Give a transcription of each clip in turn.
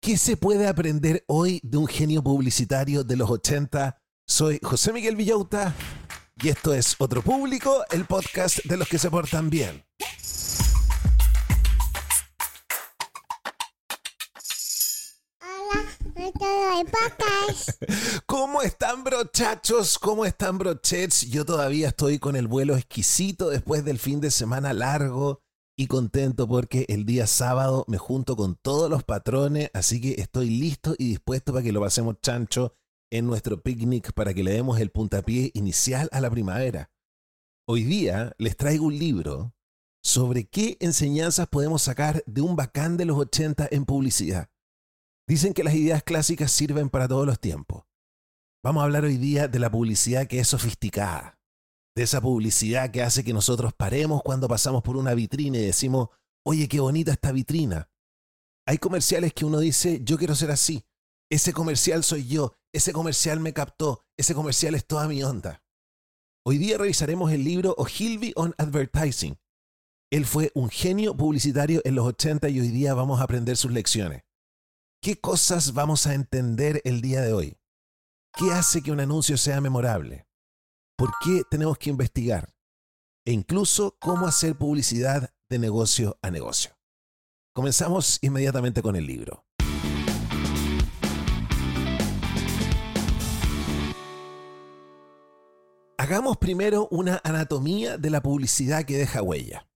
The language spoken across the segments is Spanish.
¿Qué se puede aprender hoy de un genio publicitario de los 80? Soy José Miguel Villauta y esto es Otro Público, el podcast de los que se portan bien. ¿Cómo están brochachos? ¿Cómo están brochets? Yo todavía estoy con el vuelo exquisito después del fin de semana largo y contento porque el día sábado me junto con todos los patrones, así que estoy listo y dispuesto para que lo pasemos chancho en nuestro picnic para que le demos el puntapié inicial a la primavera. Hoy día les traigo un libro sobre qué enseñanzas podemos sacar de un bacán de los 80 en publicidad. Dicen que las ideas clásicas sirven para todos los tiempos. Vamos a hablar hoy día de la publicidad que es sofisticada, de esa publicidad que hace que nosotros paremos cuando pasamos por una vitrina y decimos, oye, qué bonita esta vitrina. Hay comerciales que uno dice, yo quiero ser así, ese comercial soy yo, ese comercial me captó, ese comercial es toda mi onda. Hoy día revisaremos el libro Ogilvy on Advertising. Él fue un genio publicitario en los 80 y hoy día vamos a aprender sus lecciones. ¿Qué cosas vamos a entender el día de hoy? ¿Qué hace que un anuncio sea memorable? ¿Por qué tenemos que investigar? E incluso cómo hacer publicidad de negocio a negocio. Comenzamos inmediatamente con el libro. Hagamos primero una anatomía de la publicidad que deja huella.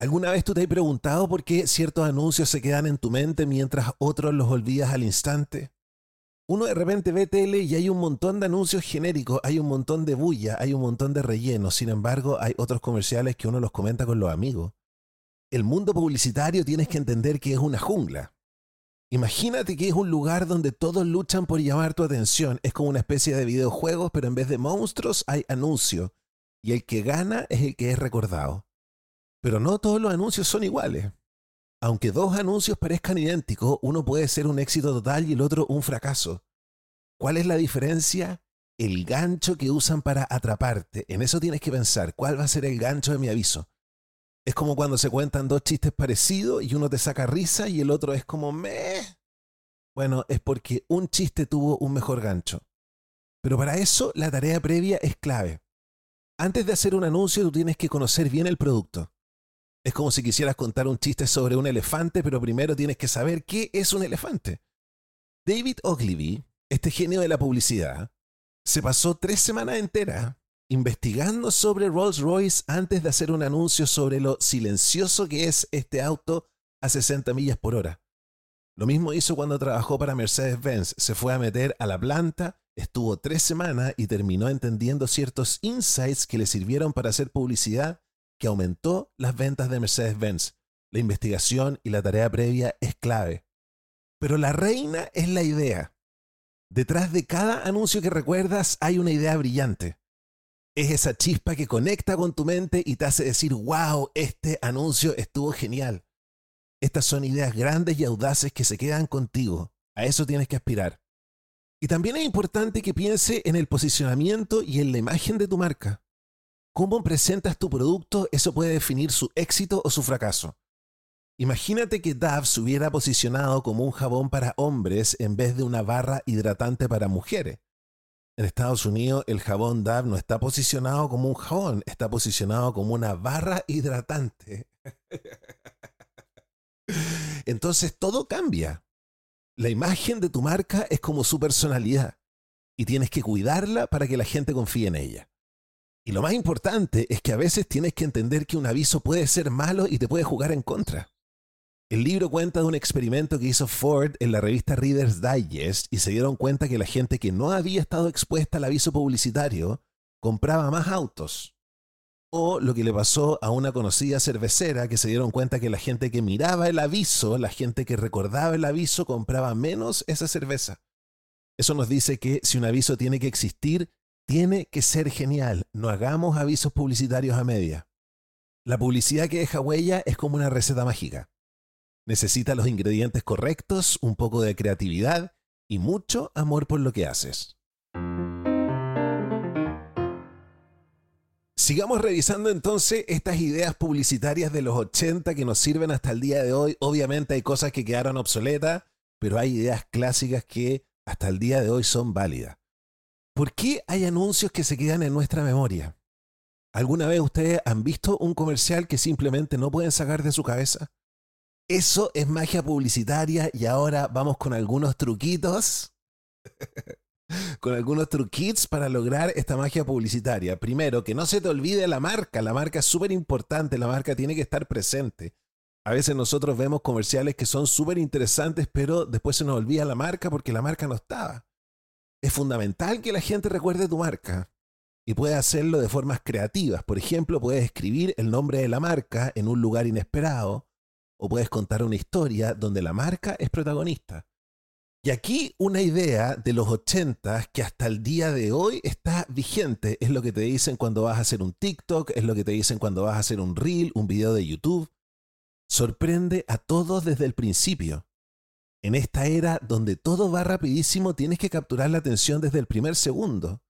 ¿Alguna vez tú te has preguntado por qué ciertos anuncios se quedan en tu mente mientras otros los olvidas al instante? Uno de repente ve tele y hay un montón de anuncios genéricos, hay un montón de bulla, hay un montón de relleno. Sin embargo, hay otros comerciales que uno los comenta con los amigos. El mundo publicitario tienes que entender que es una jungla. Imagínate que es un lugar donde todos luchan por llamar tu atención. Es como una especie de videojuegos, pero en vez de monstruos hay anuncios. Y el que gana es el que es recordado. Pero no todos los anuncios son iguales. Aunque dos anuncios parezcan idénticos, uno puede ser un éxito total y el otro un fracaso. ¿Cuál es la diferencia? El gancho que usan para atraparte. En eso tienes que pensar, ¿cuál va a ser el gancho de mi aviso? Es como cuando se cuentan dos chistes parecidos y uno te saca risa y el otro es como me. Bueno, es porque un chiste tuvo un mejor gancho. Pero para eso la tarea previa es clave. Antes de hacer un anuncio tú tienes que conocer bien el producto. Es como si quisieras contar un chiste sobre un elefante, pero primero tienes que saber qué es un elefante. David Ogilvy, este genio de la publicidad, se pasó tres semanas enteras investigando sobre Rolls Royce antes de hacer un anuncio sobre lo silencioso que es este auto a 60 millas por hora. Lo mismo hizo cuando trabajó para Mercedes-Benz. Se fue a meter a la planta, estuvo tres semanas y terminó entendiendo ciertos insights que le sirvieron para hacer publicidad que aumentó las ventas de Mercedes-Benz. La investigación y la tarea previa es clave. Pero la reina es la idea. Detrás de cada anuncio que recuerdas hay una idea brillante. Es esa chispa que conecta con tu mente y te hace decir, wow, este anuncio estuvo genial. Estas son ideas grandes y audaces que se quedan contigo. A eso tienes que aspirar. Y también es importante que piense en el posicionamiento y en la imagen de tu marca. Cómo presentas tu producto, eso puede definir su éxito o su fracaso. Imagínate que Dove se hubiera posicionado como un jabón para hombres en vez de una barra hidratante para mujeres. En Estados Unidos el jabón Dove no está posicionado como un jabón, está posicionado como una barra hidratante. Entonces todo cambia. La imagen de tu marca es como su personalidad y tienes que cuidarla para que la gente confíe en ella. Y lo más importante es que a veces tienes que entender que un aviso puede ser malo y te puede jugar en contra. El libro cuenta de un experimento que hizo Ford en la revista Reader's Digest y se dieron cuenta que la gente que no había estado expuesta al aviso publicitario compraba más autos. O lo que le pasó a una conocida cervecera que se dieron cuenta que la gente que miraba el aviso, la gente que recordaba el aviso, compraba menos esa cerveza. Eso nos dice que si un aviso tiene que existir, tiene que ser genial. No hagamos avisos publicitarios a media. La publicidad que deja huella es como una receta mágica. Necesita los ingredientes correctos, un poco de creatividad y mucho amor por lo que haces. Sigamos revisando entonces estas ideas publicitarias de los 80 que nos sirven hasta el día de hoy. Obviamente hay cosas que quedaron obsoletas, pero hay ideas clásicas que hasta el día de hoy son válidas. ¿Por qué hay anuncios que se quedan en nuestra memoria? ¿Alguna vez ustedes han visto un comercial que simplemente no pueden sacar de su cabeza? Eso es magia publicitaria y ahora vamos con algunos truquitos. con algunos truquitos para lograr esta magia publicitaria. Primero, que no se te olvide la marca. La marca es súper importante, la marca tiene que estar presente. A veces nosotros vemos comerciales que son súper interesantes, pero después se nos olvida la marca porque la marca no estaba. Es fundamental que la gente recuerde tu marca y puede hacerlo de formas creativas. Por ejemplo, puedes escribir el nombre de la marca en un lugar inesperado o puedes contar una historia donde la marca es protagonista. Y aquí una idea de los 80 que hasta el día de hoy está vigente. Es lo que te dicen cuando vas a hacer un TikTok, es lo que te dicen cuando vas a hacer un reel, un video de YouTube. Sorprende a todos desde el principio. En esta era donde todo va rapidísimo, tienes que capturar la atención desde el primer segundo.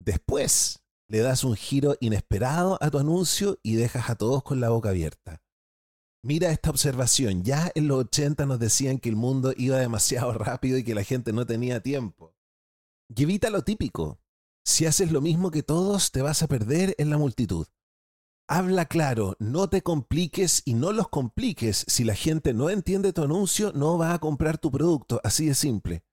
Después, le das un giro inesperado a tu anuncio y dejas a todos con la boca abierta. Mira esta observación. Ya en los 80 nos decían que el mundo iba demasiado rápido y que la gente no tenía tiempo. Y evita lo típico. Si haces lo mismo que todos, te vas a perder en la multitud. Habla claro, no te compliques y no los compliques. Si la gente no entiende tu anuncio, no va a comprar tu producto, así de simple.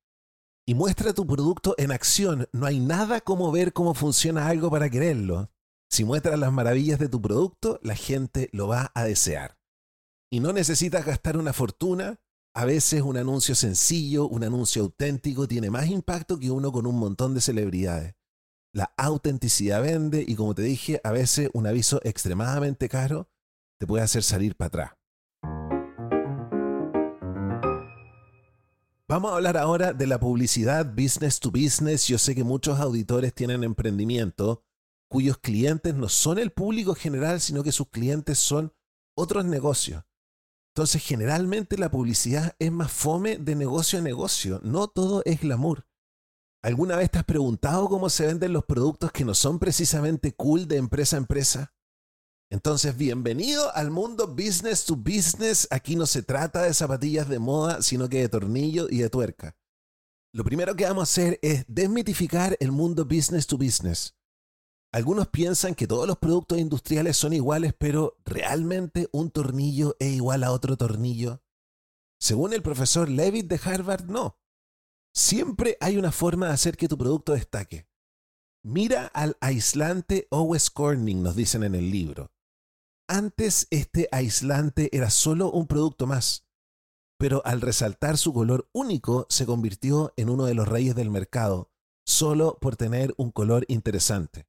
Y muestra tu producto en acción. No hay nada como ver cómo funciona algo para quererlo. Si muestras las maravillas de tu producto, la gente lo va a desear y no necesitas gastar una fortuna. A veces un anuncio sencillo, un anuncio auténtico tiene más impacto que uno con un montón de celebridades. La autenticidad vende y como te dije, a veces un aviso extremadamente caro te puede hacer salir para atrás. Vamos a hablar ahora de la publicidad business to business. Yo sé que muchos auditores tienen emprendimiento cuyos clientes no son el público general, sino que sus clientes son otros negocios. Entonces, generalmente la publicidad es más fome de negocio a negocio. No todo es glamour. ¿Alguna vez te has preguntado cómo se venden los productos que no son precisamente cool de empresa a empresa? Entonces, bienvenido al mundo business to business. Aquí no se trata de zapatillas de moda, sino que de tornillo y de tuerca. Lo primero que vamos a hacer es desmitificar el mundo business to business. Algunos piensan que todos los productos industriales son iguales, pero ¿realmente un tornillo es igual a otro tornillo? Según el profesor Levitt de Harvard, no. Siempre hay una forma de hacer que tu producto destaque. Mira al aislante Owes Corning, nos dicen en el libro. Antes este aislante era solo un producto más, pero al resaltar su color único se convirtió en uno de los reyes del mercado, solo por tener un color interesante.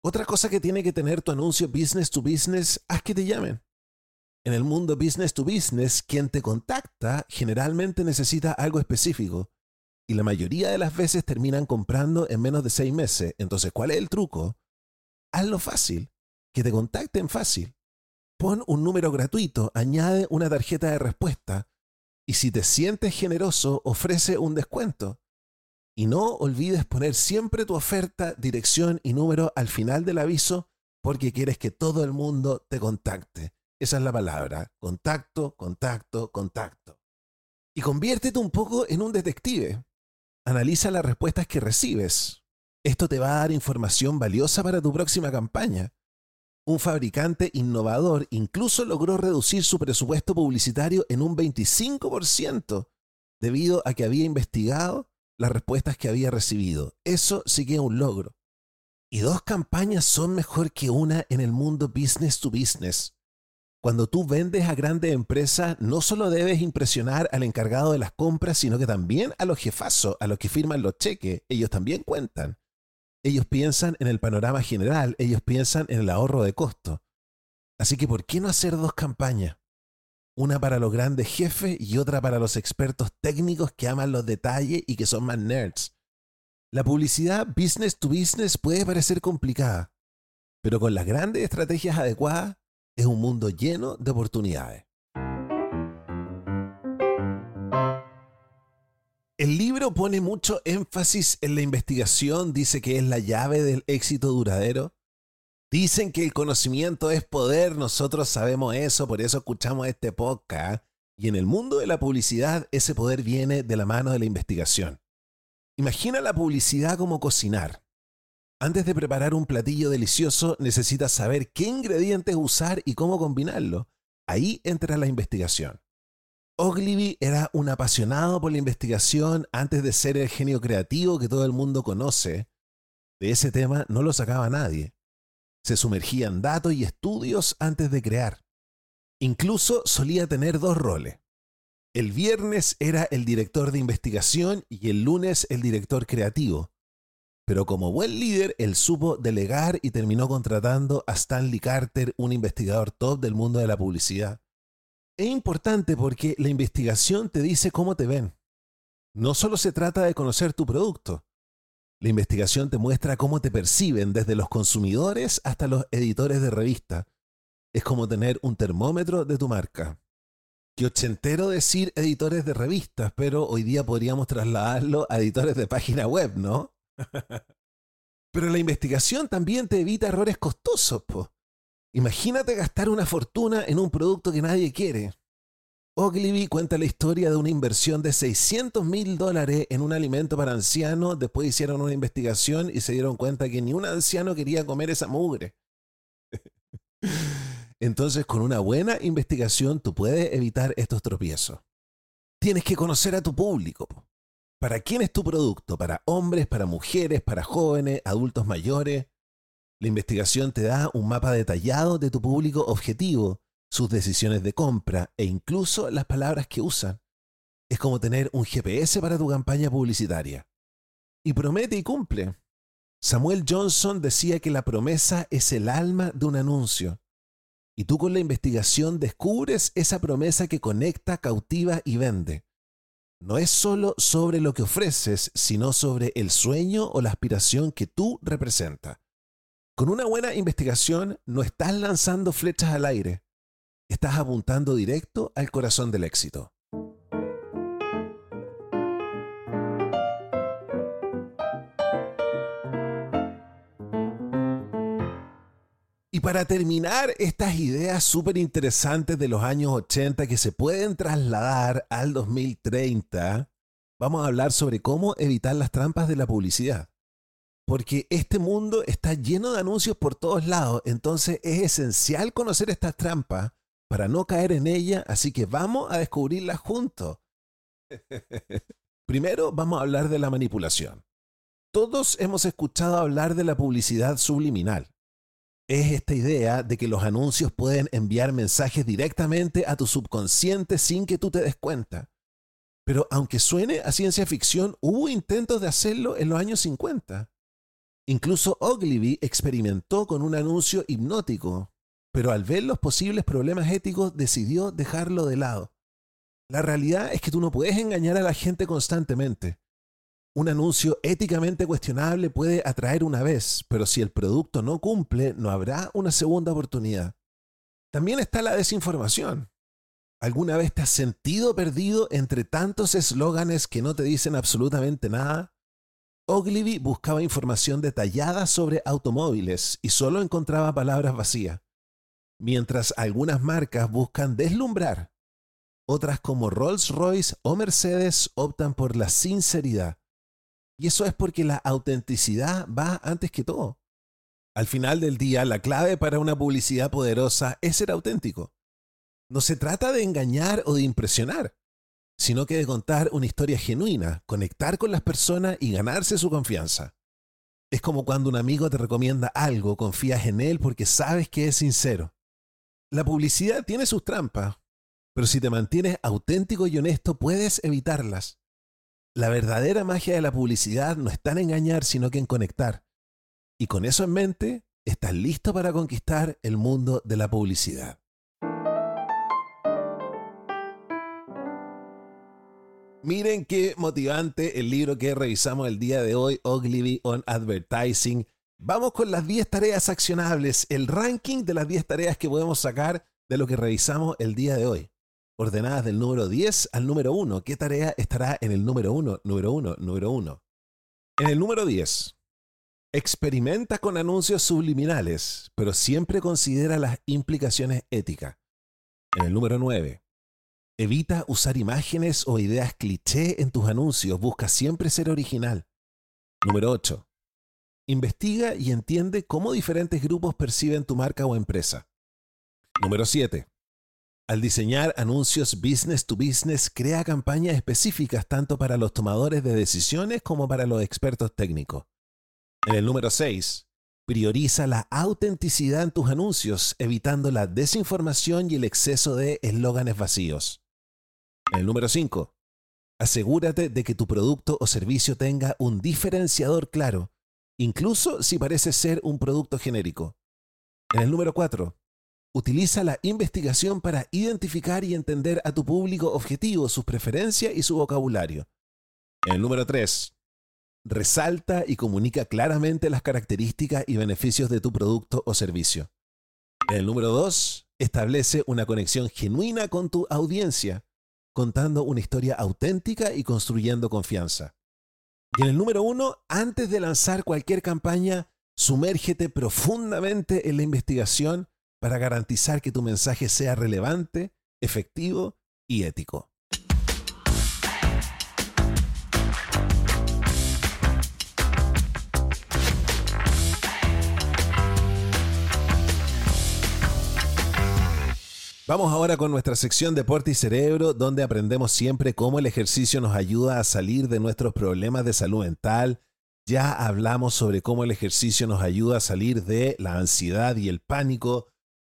Otra cosa que tiene que tener tu anuncio business to business, haz que te llamen. En el mundo business to business, quien te contacta generalmente necesita algo específico y la mayoría de las veces terminan comprando en menos de seis meses. Entonces, ¿cuál es el truco? Hazlo fácil, que te contacten fácil. Pon un número gratuito, añade una tarjeta de respuesta y si te sientes generoso, ofrece un descuento. Y no olvides poner siempre tu oferta, dirección y número al final del aviso porque quieres que todo el mundo te contacte. Esa es la palabra. Contacto, contacto, contacto. Y conviértete un poco en un detective. Analiza las respuestas que recibes. Esto te va a dar información valiosa para tu próxima campaña. Un fabricante innovador incluso logró reducir su presupuesto publicitario en un 25% debido a que había investigado las respuestas que había recibido. Eso sí que es un logro. Y dos campañas son mejor que una en el mundo business to business. Cuando tú vendes a grandes empresas, no solo debes impresionar al encargado de las compras, sino que también a los jefazos, a los que firman los cheques. Ellos también cuentan. Ellos piensan en el panorama general, ellos piensan en el ahorro de costo. Así que, ¿por qué no hacer dos campañas? Una para los grandes jefes y otra para los expertos técnicos que aman los detalles y que son más nerds. La publicidad business to business puede parecer complicada, pero con las grandes estrategias adecuadas es un mundo lleno de oportunidades. El libro pone mucho énfasis en la investigación, dice que es la llave del éxito duradero. Dicen que el conocimiento es poder, nosotros sabemos eso, por eso escuchamos este podcast. Y en el mundo de la publicidad ese poder viene de la mano de la investigación. Imagina la publicidad como cocinar. Antes de preparar un platillo delicioso, necesitas saber qué ingredientes usar y cómo combinarlo. Ahí entra la investigación. Ogilvy era un apasionado por la investigación antes de ser el genio creativo que todo el mundo conoce. De ese tema no lo sacaba nadie. Se sumergía en datos y estudios antes de crear. Incluso solía tener dos roles. El viernes era el director de investigación y el lunes el director creativo. Pero como buen líder, él supo delegar y terminó contratando a Stanley Carter, un investigador top del mundo de la publicidad. Es importante porque la investigación te dice cómo te ven. No solo se trata de conocer tu producto. La investigación te muestra cómo te perciben desde los consumidores hasta los editores de revista. Es como tener un termómetro de tu marca. Que ochentero decir editores de revistas, pero hoy día podríamos trasladarlo a editores de página web, ¿no? Pero la investigación también te evita errores costosos, po. Imagínate gastar una fortuna en un producto que nadie quiere. Ogilvy cuenta la historia de una inversión de 600 mil dólares en un alimento para ancianos. Después hicieron una investigación y se dieron cuenta que ni un anciano quería comer esa mugre. Entonces, con una buena investigación, tú puedes evitar estos tropiezos. Tienes que conocer a tu público. ¿Para quién es tu producto? ¿Para hombres, para mujeres, para jóvenes, adultos mayores? La investigación te da un mapa detallado de tu público objetivo, sus decisiones de compra e incluso las palabras que usan. Es como tener un GPS para tu campaña publicitaria. Y promete y cumple. Samuel Johnson decía que la promesa es el alma de un anuncio. Y tú con la investigación descubres esa promesa que conecta, cautiva y vende no es solo sobre lo que ofreces, sino sobre el sueño o la aspiración que tú representas. Con una buena investigación no estás lanzando flechas al aire, estás apuntando directo al corazón del éxito. Y para terminar, estas ideas súper interesantes de los años 80 que se pueden trasladar al 2030, vamos a hablar sobre cómo evitar las trampas de la publicidad. Porque este mundo está lleno de anuncios por todos lados, entonces es esencial conocer estas trampas para no caer en ellas, así que vamos a descubrirlas juntos. Primero vamos a hablar de la manipulación. Todos hemos escuchado hablar de la publicidad subliminal es esta idea de que los anuncios pueden enviar mensajes directamente a tu subconsciente sin que tú te des cuenta. Pero aunque suene a ciencia ficción, hubo intentos de hacerlo en los años 50. Incluso Ogilvy experimentó con un anuncio hipnótico, pero al ver los posibles problemas éticos decidió dejarlo de lado. La realidad es que tú no puedes engañar a la gente constantemente. Un anuncio éticamente cuestionable puede atraer una vez, pero si el producto no cumple, no habrá una segunda oportunidad. También está la desinformación. ¿Alguna vez te has sentido perdido entre tantos eslóganes que no te dicen absolutamente nada? Ogilvy buscaba información detallada sobre automóviles y solo encontraba palabras vacías. Mientras algunas marcas buscan deslumbrar, otras como Rolls-Royce o Mercedes optan por la sinceridad. Y eso es porque la autenticidad va antes que todo. Al final del día, la clave para una publicidad poderosa es ser auténtico. No se trata de engañar o de impresionar, sino que de contar una historia genuina, conectar con las personas y ganarse su confianza. Es como cuando un amigo te recomienda algo, confías en él porque sabes que es sincero. La publicidad tiene sus trampas, pero si te mantienes auténtico y honesto puedes evitarlas. La verdadera magia de la publicidad no está en engañar, sino que en conectar. Y con eso en mente, estás listo para conquistar el mundo de la publicidad. Miren qué motivante el libro que revisamos el día de hoy, Ogilvy on Advertising. Vamos con las 10 tareas accionables, el ranking de las 10 tareas que podemos sacar de lo que revisamos el día de hoy. Ordenadas del número 10 al número 1. ¿Qué tarea estará en el número 1, número 1, número 1? En el número 10. Experimenta con anuncios subliminales, pero siempre considera las implicaciones éticas. En el número 9. Evita usar imágenes o ideas cliché en tus anuncios. Busca siempre ser original. Número 8. Investiga y entiende cómo diferentes grupos perciben tu marca o empresa. Número 7. Al diseñar anuncios business to business, crea campañas específicas tanto para los tomadores de decisiones como para los expertos técnicos. En el número 6. Prioriza la autenticidad en tus anuncios, evitando la desinformación y el exceso de eslóganes vacíos. En el número 5. Asegúrate de que tu producto o servicio tenga un diferenciador claro, incluso si parece ser un producto genérico. En el número 4. Utiliza la investigación para identificar y entender a tu público objetivo, sus preferencias y su vocabulario. El número 3. Resalta y comunica claramente las características y beneficios de tu producto o servicio. El número 2. Establece una conexión genuina con tu audiencia contando una historia auténtica y construyendo confianza. Y en el número uno, antes de lanzar cualquier campaña, sumérgete profundamente en la investigación para garantizar que tu mensaje sea relevante, efectivo y ético. Vamos ahora con nuestra sección Deporte y Cerebro, donde aprendemos siempre cómo el ejercicio nos ayuda a salir de nuestros problemas de salud mental. Ya hablamos sobre cómo el ejercicio nos ayuda a salir de la ansiedad y el pánico.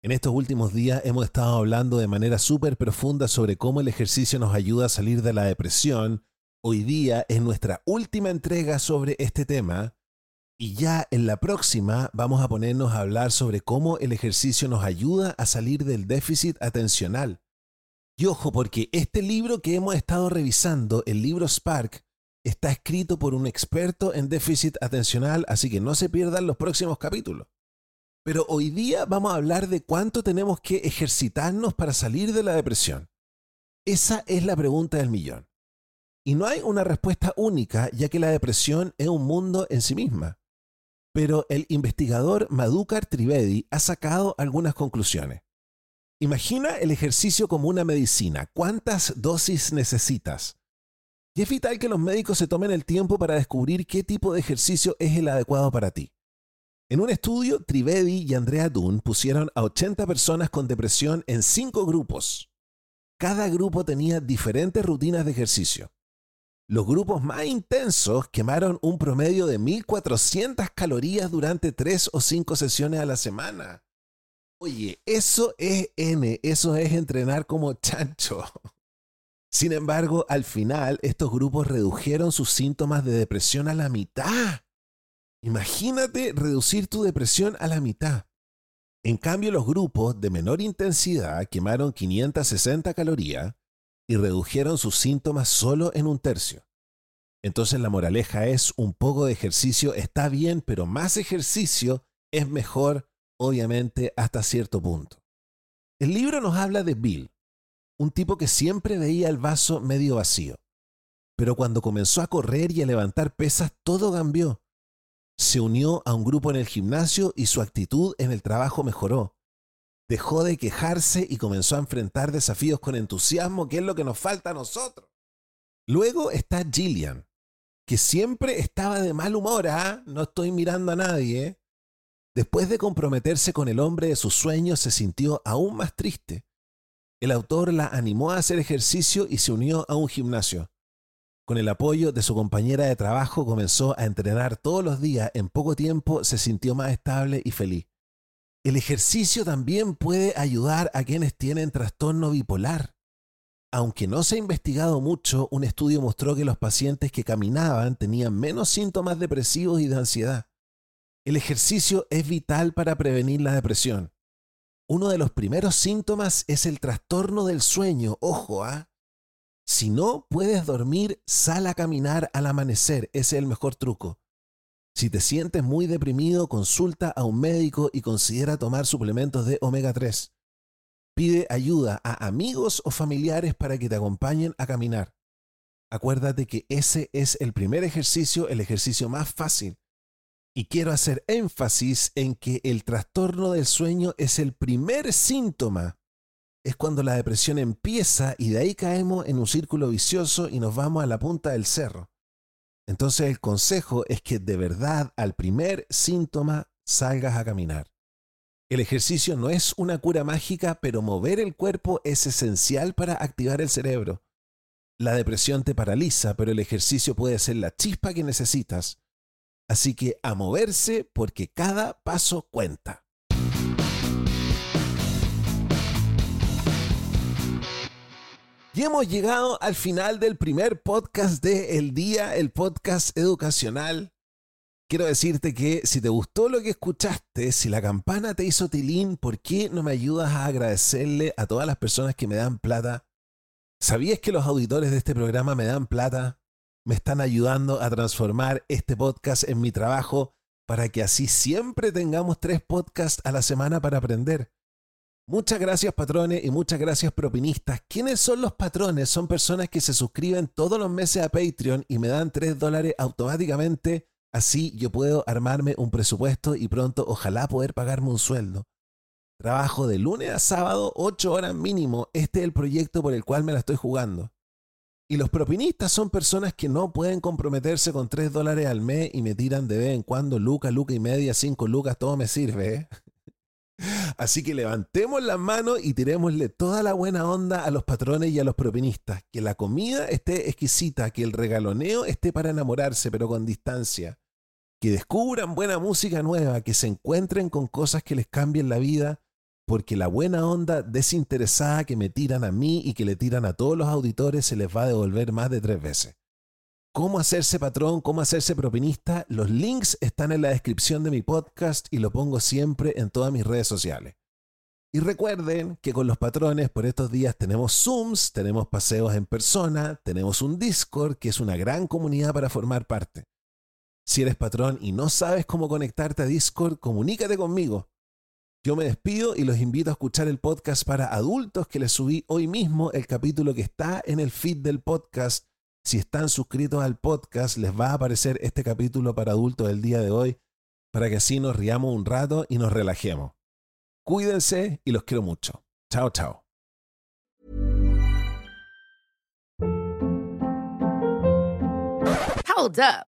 En estos últimos días hemos estado hablando de manera súper profunda sobre cómo el ejercicio nos ayuda a salir de la depresión. Hoy día es nuestra última entrega sobre este tema y ya en la próxima vamos a ponernos a hablar sobre cómo el ejercicio nos ayuda a salir del déficit atencional. Y ojo, porque este libro que hemos estado revisando, el libro Spark, está escrito por un experto en déficit atencional, así que no se pierdan los próximos capítulos. Pero hoy día vamos a hablar de cuánto tenemos que ejercitarnos para salir de la depresión. Esa es la pregunta del millón. Y no hay una respuesta única, ya que la depresión es un mundo en sí misma pero el investigador Madhukar Trivedi ha sacado algunas conclusiones. Imagina el ejercicio como una medicina. ¿Cuántas dosis necesitas? Y es vital que los médicos se tomen el tiempo para descubrir qué tipo de ejercicio es el adecuado para ti. En un estudio, Trivedi y Andrea Dunn pusieron a 80 personas con depresión en cinco grupos. Cada grupo tenía diferentes rutinas de ejercicio. Los grupos más intensos quemaron un promedio de 1.400 calorías durante tres o cinco sesiones a la semana. Oye, eso es N, eso es entrenar como chancho. Sin embargo, al final, estos grupos redujeron sus síntomas de depresión a la mitad. Imagínate reducir tu depresión a la mitad. En cambio, los grupos de menor intensidad quemaron 560 calorías y redujeron sus síntomas solo en un tercio. Entonces la moraleja es un poco de ejercicio está bien, pero más ejercicio es mejor, obviamente, hasta cierto punto. El libro nos habla de Bill, un tipo que siempre veía el vaso medio vacío. Pero cuando comenzó a correr y a levantar pesas, todo cambió. Se unió a un grupo en el gimnasio y su actitud en el trabajo mejoró. Dejó de quejarse y comenzó a enfrentar desafíos con entusiasmo, que es lo que nos falta a nosotros. Luego está Gillian, que siempre estaba de mal humor, ¿ah? No estoy mirando a nadie. Después de comprometerse con el hombre de sus sueños, se sintió aún más triste. El autor la animó a hacer ejercicio y se unió a un gimnasio. Con el apoyo de su compañera de trabajo comenzó a entrenar todos los días. En poco tiempo se sintió más estable y feliz. El ejercicio también puede ayudar a quienes tienen trastorno bipolar. Aunque no se ha investigado mucho, un estudio mostró que los pacientes que caminaban tenían menos síntomas depresivos y de ansiedad. El ejercicio es vital para prevenir la depresión. Uno de los primeros síntomas es el trastorno del sueño. Ojo, ¿ah? Si no puedes dormir, sal a caminar al amanecer. Ese es el mejor truco. Si te sientes muy deprimido, consulta a un médico y considera tomar suplementos de omega 3. Pide ayuda a amigos o familiares para que te acompañen a caminar. Acuérdate que ese es el primer ejercicio, el ejercicio más fácil. Y quiero hacer énfasis en que el trastorno del sueño es el primer síntoma. Es cuando la depresión empieza y de ahí caemos en un círculo vicioso y nos vamos a la punta del cerro. Entonces el consejo es que de verdad al primer síntoma salgas a caminar. El ejercicio no es una cura mágica, pero mover el cuerpo es esencial para activar el cerebro. La depresión te paraliza, pero el ejercicio puede ser la chispa que necesitas. Así que a moverse porque cada paso cuenta. Hemos llegado al final del primer podcast de El Día, el podcast educacional quiero decirte que si te gustó lo que escuchaste, si la campana te hizo tilín, ¿por qué no me ayudas a agradecerle a todas las personas que me dan plata? ¿Sabías que los auditores de este programa me dan plata? Me están ayudando a transformar este podcast en mi trabajo para que así siempre tengamos tres podcasts a la semana para aprender. Muchas gracias patrones y muchas gracias propinistas. ¿Quiénes son los patrones? Son personas que se suscriben todos los meses a Patreon y me dan tres dólares automáticamente Así yo puedo armarme un presupuesto y pronto ojalá poder pagarme un sueldo. Trabajo de lunes a sábado, 8 horas mínimo. Este es el proyecto por el cual me la estoy jugando. Y los propinistas son personas que no pueden comprometerse con 3 dólares al mes y me tiran de vez en cuando lucas, lucas y media, 5 lucas, todo me sirve. ¿eh? Así que levantemos las manos y tirémosle toda la buena onda a los patrones y a los propinistas. Que la comida esté exquisita, que el regaloneo esté para enamorarse, pero con distancia que descubran buena música nueva, que se encuentren con cosas que les cambien la vida, porque la buena onda desinteresada que me tiran a mí y que le tiran a todos los auditores se les va a devolver más de tres veces. ¿Cómo hacerse patrón? ¿Cómo hacerse propinista? Los links están en la descripción de mi podcast y lo pongo siempre en todas mis redes sociales. Y recuerden que con los patrones por estos días tenemos Zooms, tenemos paseos en persona, tenemos un Discord que es una gran comunidad para formar parte. Si eres patrón y no sabes cómo conectarte a Discord, comunícate conmigo. Yo me despido y los invito a escuchar el podcast para adultos que les subí hoy mismo el capítulo que está en el feed del podcast. Si están suscritos al podcast, les va a aparecer este capítulo para adultos del día de hoy para que así nos riamos un rato y nos relajemos. Cuídense y los quiero mucho. Chao, chao. Hold up.